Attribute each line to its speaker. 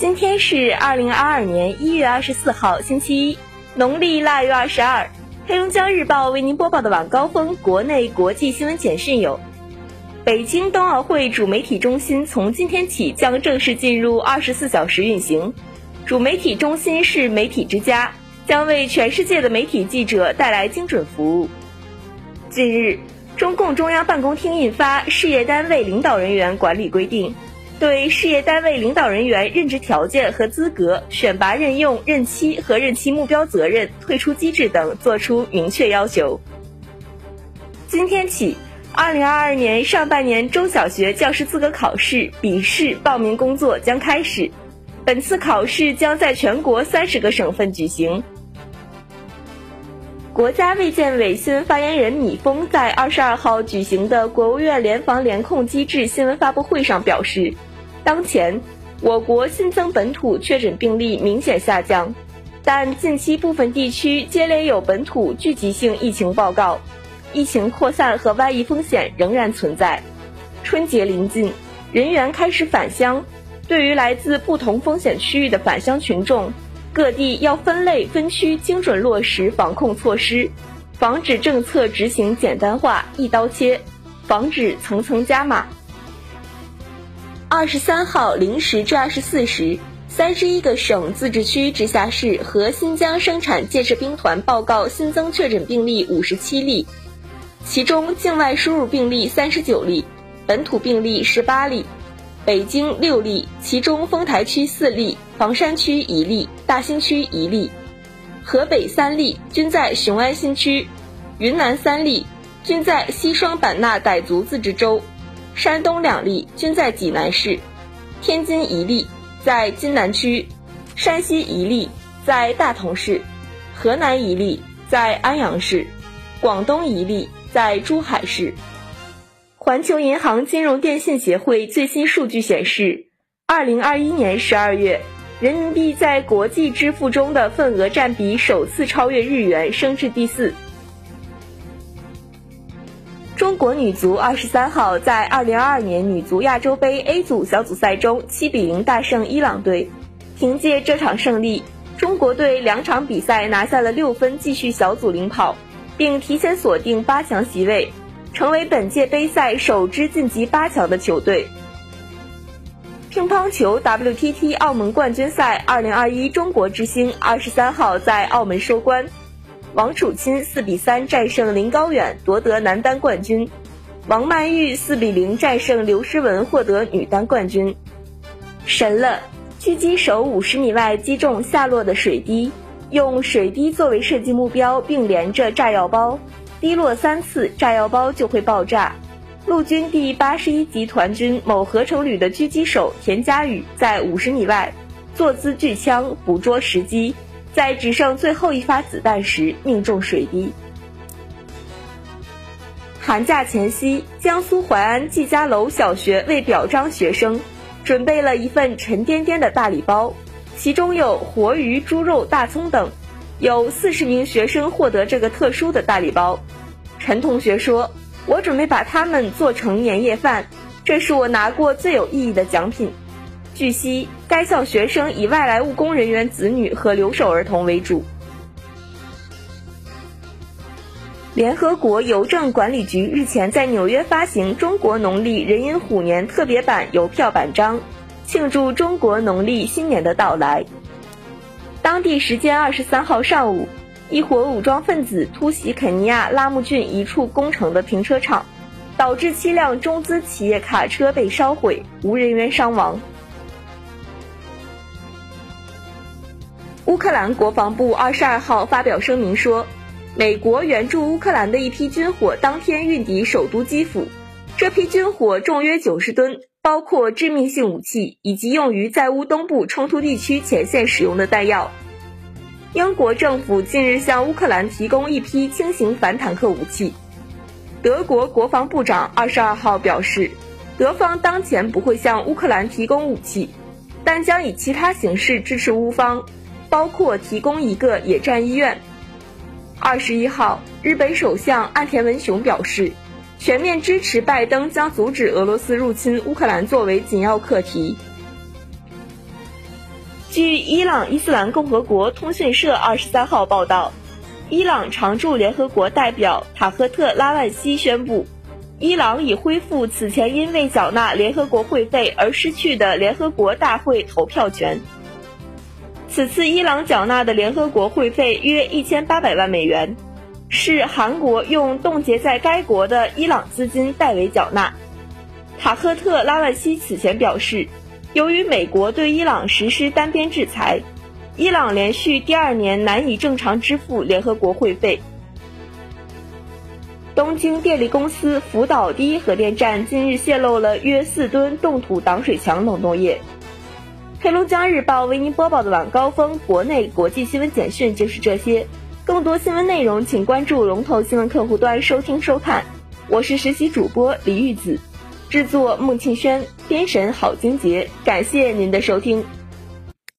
Speaker 1: 今天是二零二二年一月二十四号，星期一，农历腊月二十二。黑龙江日报为您播报的晚高峰国内国际新闻简讯有：北京冬奥会主媒体中心从今天起将正式进入二十四小时运行。主媒体中心是媒体之家，将为全世界的媒体记者带来精准服务。近日，中共中央办公厅印发《事业单位领导人员管理规定》。对事业单位领导人员任职条件和资格、选拔任用、任期和任期目标责任、退出机制等作出明确要求。今天起，二零二二年上半年中小学教师资格考试笔试报名工作将开始。本次考试将在全国三十个省份举行。国家卫健委新闻发言人米峰在二十二号举行的国务院联防联控机制新闻发布会上表示。当前，我国新增本土确诊病例明显下降，但近期部分地区接连有本土聚集性疫情报告，疫情扩散和外溢风险仍然存在。春节临近，人员开始返乡，对于来自不同风险区域的返乡群众，各地要分类分区精准落实防控措施，防止政策执行简单化、一刀切，防止层层加码。二十三号零时至二十四时，三十一个省、自治区、直辖市和新疆生产建设兵团报告新增确诊病例五十七例，其中境外输入病例三十九例，本土病例十八例。北京六例，其中丰台区四例，房山区一例，大兴区一例。河北三例，均在雄安新区；云南三例，均在西双版纳傣族自治州。山东两例均在济南市，天津一例在津南区，山西一例在大同市，河南一例在安阳市，广东一例在珠海市。环球银行金融电信协会最新数据显示，二零二一年十二月，人民币在国际支付中的份额占比首次超越日元，升至第四。中国女足二十三号在二零二二年女足亚洲杯 A 组小组赛中七比零大胜伊朗队，凭借这场胜利，中国队两场比赛拿下了六分，继续小组领跑，并提前锁定八强席位，成为本届杯赛首支晋级八强的球队。乒乓球 WTT 澳门冠军赛二零二一中国之星二十三号在澳门收官。王楚钦四比三战胜林高远，夺得男单冠军；王曼玉四比零战胜刘诗雯，获得女单冠军。神了！狙击手五十米外击中下落的水滴，用水滴作为射击目标，并连着炸药包，滴落三次，炸药包就会爆炸。陆军第八十一集团军某合成旅的狙击手田佳宇在五十米外坐姿巨枪，捕捉时机。在只剩最后一发子弹时命中水滴。寒假前夕，江苏淮安季家楼小学为表彰学生，准备了一份沉甸甸的大礼包，其中有活鱼、猪肉、大葱等。有四十名学生获得这个特殊的大礼包。陈同学说：“我准备把它们做成年夜饭，这是我拿过最有意义的奖品。”据悉，该校学生以外来务工人员子女和留守儿童为主。联合国邮政管理局日前在纽约发行中国农历壬寅虎年特别版邮票版章，庆祝中国农历新年的到来。当地时间二十三号上午，一伙武装分子突袭肯尼亚拉木郡一处工程的停车场，导致七辆中资企业卡车被烧毁，无人员伤亡。乌克兰国防部二十二号发表声明说，美国援助乌克兰的一批军火当天运抵首都基辅，这批军火重约九十吨，包括致命性武器以及用于在乌东部冲突地区前线使用的弹药。英国政府近日向乌克兰提供一批轻型反坦克武器。德国国防部长二十二号表示，德方当前不会向乌克兰提供武器，但将以其他形式支持乌方。包括提供一个野战医院。二十一号，日本首相岸田文雄表示，全面支持拜登将阻止俄罗斯入侵乌克兰作为紧要课题。据伊朗伊斯兰共和国通讯社二十三号报道，伊朗常驻联合国代表塔赫特拉万西宣布，伊朗已恢复此前因未缴纳联合国会费而失去的联合国大会投票权。此次伊朗缴纳的联合国会费约一千八百万美元，是韩国用冻结在该国的伊朗资金代为缴纳。塔赫特拉万西此前表示。由于美国对伊朗实施单边制裁，伊朗连续第二年难以正常支付联合国会费。东京电力公司福岛第一核电站近日泄露了约四吨冻土挡水墙冷冻液。黑龙江日报为您播报的晚高峰国内国际新闻简讯就是这些，更多新闻内容请关注龙头新闻客户端收听收看。我是实习主播李玉子。制作孟庆轩，编审郝金杰，感谢您的收听。